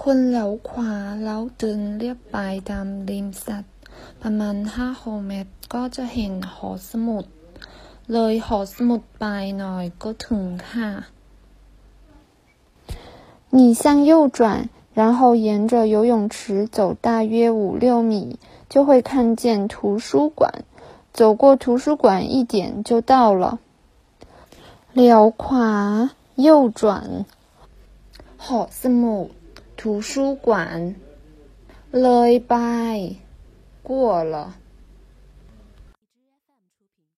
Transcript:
คนเลี้ยวขวาแล้วเดินเลียบไปตามริมสระประมาณห้าหกเมตรก็จะเห็นหอสมุด เลยหอสมุดไปหน่อยก็ถึงค่ะ 你向右转，然后沿着游泳池走大约五六米，就会看见图书馆。走过图书馆一点就到了。เลี้ยวขวา右转หอสมุด 图书馆。lay by 过了。